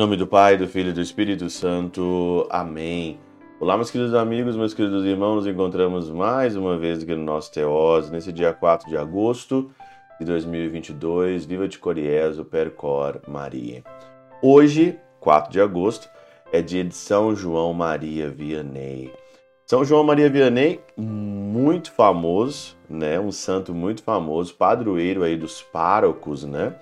nome do Pai, do Filho e do Espírito Santo. Amém. Olá, meus queridos amigos, meus queridos irmãos, nos encontramos mais uma vez aqui no nosso Teose, nesse dia 4 de agosto de 2022. Viva de Coriezo, Percor, Maria. Hoje, 4 de agosto, é dia de São João Maria Vianney. São João Maria Vianney, muito famoso, né? Um santo muito famoso, padroeiro aí dos párocos, né?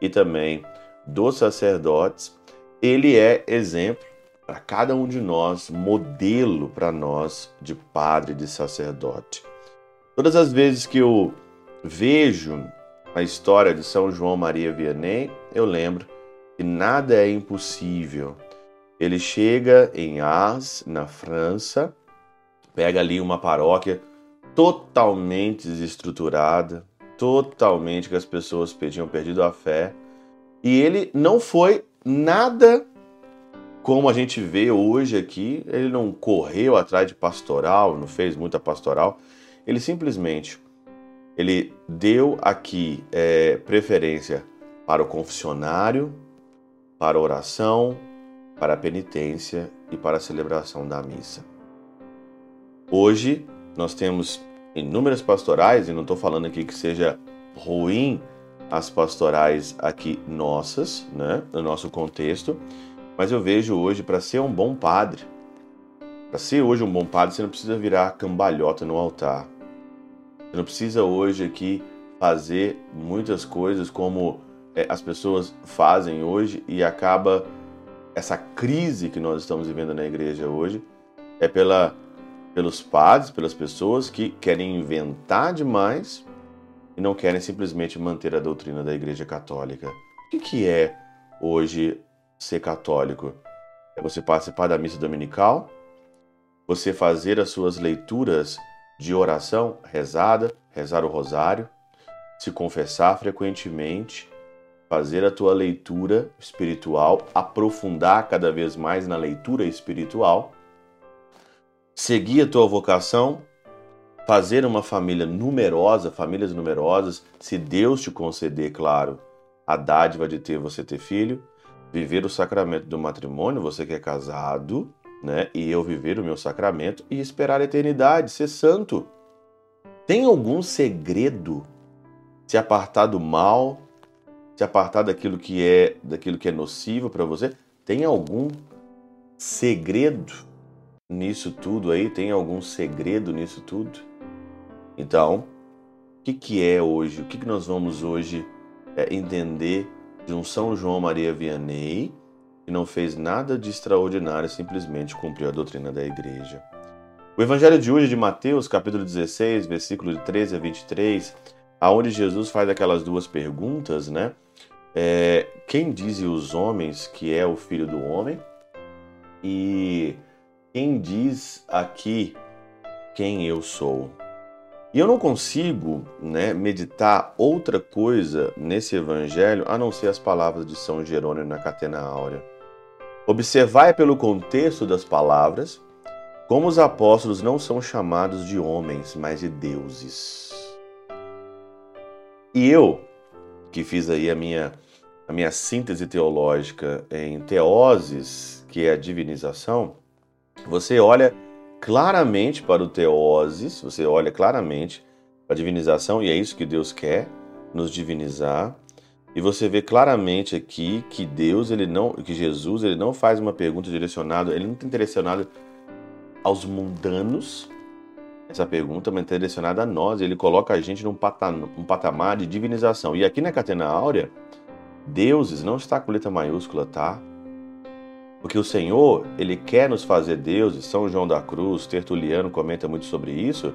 E também dos sacerdotes. Ele é exemplo para cada um de nós, modelo para nós de padre, de sacerdote. Todas as vezes que eu vejo a história de São João Maria Vianney, eu lembro que nada é impossível. Ele chega em Ars, na França, pega ali uma paróquia totalmente desestruturada, totalmente que as pessoas tinham perdido a fé, e ele não foi nada como a gente vê hoje aqui, ele não correu atrás de pastoral, não fez muita pastoral, ele simplesmente ele deu aqui é, preferência para o confessionário, para a oração, para a penitência e para a celebração da missa. Hoje nós temos inúmeras pastorais, e não estou falando aqui que seja ruim as pastorais aqui nossas, né, no nosso contexto, mas eu vejo hoje, para ser um bom padre, para ser hoje um bom padre, você não precisa virar cambalhota no altar. Você não precisa hoje aqui fazer muitas coisas como é, as pessoas fazem hoje e acaba essa crise que nós estamos vivendo na igreja hoje é pela, pelos padres, pelas pessoas que querem inventar demais e não querem simplesmente manter a doutrina da Igreja Católica. O que, é hoje ser católico? É você participar da missa dominical, você fazer as suas leituras de oração, rezada, rezar o rosário, se confessar frequentemente, fazer a tua leitura espiritual, aprofundar cada vez mais na leitura espiritual, seguir a tua vocação, fazer uma família numerosa, famílias numerosas, se Deus te conceder, claro, a dádiva de ter você ter filho, viver o sacramento do matrimônio, você que é casado, né? E eu viver o meu sacramento e esperar a eternidade, ser santo. Tem algum segredo? Se apartar do mal, se apartar daquilo que é, daquilo que é nocivo para você? Tem algum segredo nisso tudo aí? Tem algum segredo nisso tudo? Então, o que, que é hoje? O que, que nós vamos hoje é, entender de um São João Maria Vianney que não fez nada de extraordinário, simplesmente cumpriu a doutrina da igreja. O evangelho de hoje é de Mateus, capítulo 16, versículo de 13 a 23, aonde Jesus faz aquelas duas perguntas, né? É, quem dizem os homens que é o filho do homem? E quem diz aqui quem eu sou? E eu não consigo né, meditar outra coisa nesse evangelho a não ser as palavras de São Jerônimo na Catena Áurea. Observai pelo contexto das palavras como os apóstolos não são chamados de homens, mas de deuses. E eu, que fiz aí a minha, a minha síntese teológica em teoses, que é a divinização, você olha claramente para o teoses, você olha claramente para a divinização, e é isso que Deus quer, nos divinizar. E você vê claramente aqui que Deus, ele não, que Jesus, ele não faz uma pergunta direcionada, ele não está direcionado aos mundanos, essa pergunta, mas está direcionada a nós. Ele coloca a gente num patamar, um patamar de divinização. E aqui na Catena Áurea, deuses não está com letra maiúscula, tá? Porque o Senhor, ele quer nos fazer deuses. São João da Cruz, Tertuliano comenta muito sobre isso.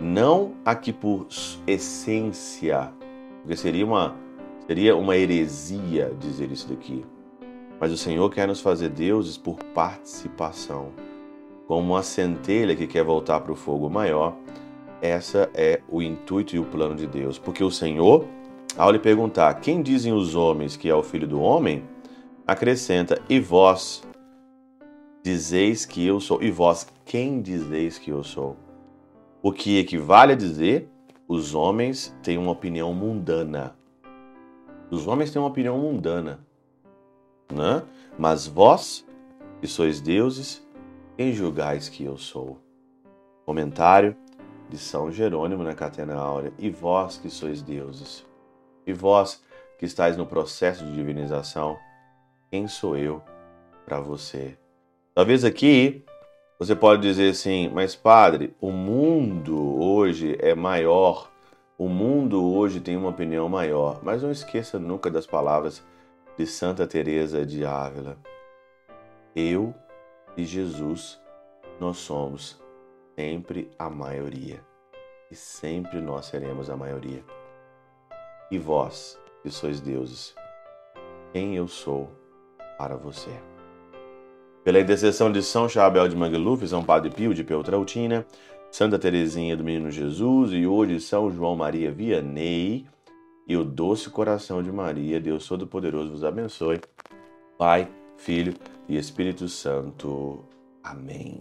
Não aqui por essência, porque seria uma seria uma heresia dizer isso daqui. Mas o Senhor quer nos fazer deuses por participação. Como uma centelha que quer voltar para o fogo maior, essa é o intuito e o plano de Deus. Porque o Senhor, ao lhe perguntar quem dizem os homens que é o filho do homem, acrescenta: E vós dizeis que eu sou? E vós quem dizeis que eu sou? O que equivale a dizer: os homens têm uma opinião mundana. Os homens têm uma opinião mundana. né? Mas vós, que sois deuses, quem julgais que eu sou? Comentário de São Jerônimo na Catena Áurea. E vós que sois deuses, e vós que estáis no processo de divinização, quem sou eu para você? Talvez aqui você pode dizer assim, mas padre, o mundo hoje é maior, o mundo hoje tem uma opinião maior, mas não esqueça nunca das palavras de Santa Teresa de Ávila. Eu e Jesus, nós somos sempre a maioria e sempre nós seremos a maioria. E vós, que sois deuses, quem eu sou para você? Pela intercessão de São Chabel de Mangluf, São Padre Pio de Peltrautina, Santa Teresinha do Menino Jesus e hoje São João Maria Vianney e o doce coração de Maria, Deus Todo-Poderoso vos abençoe. Pai, Filho e Espírito Santo. Amém.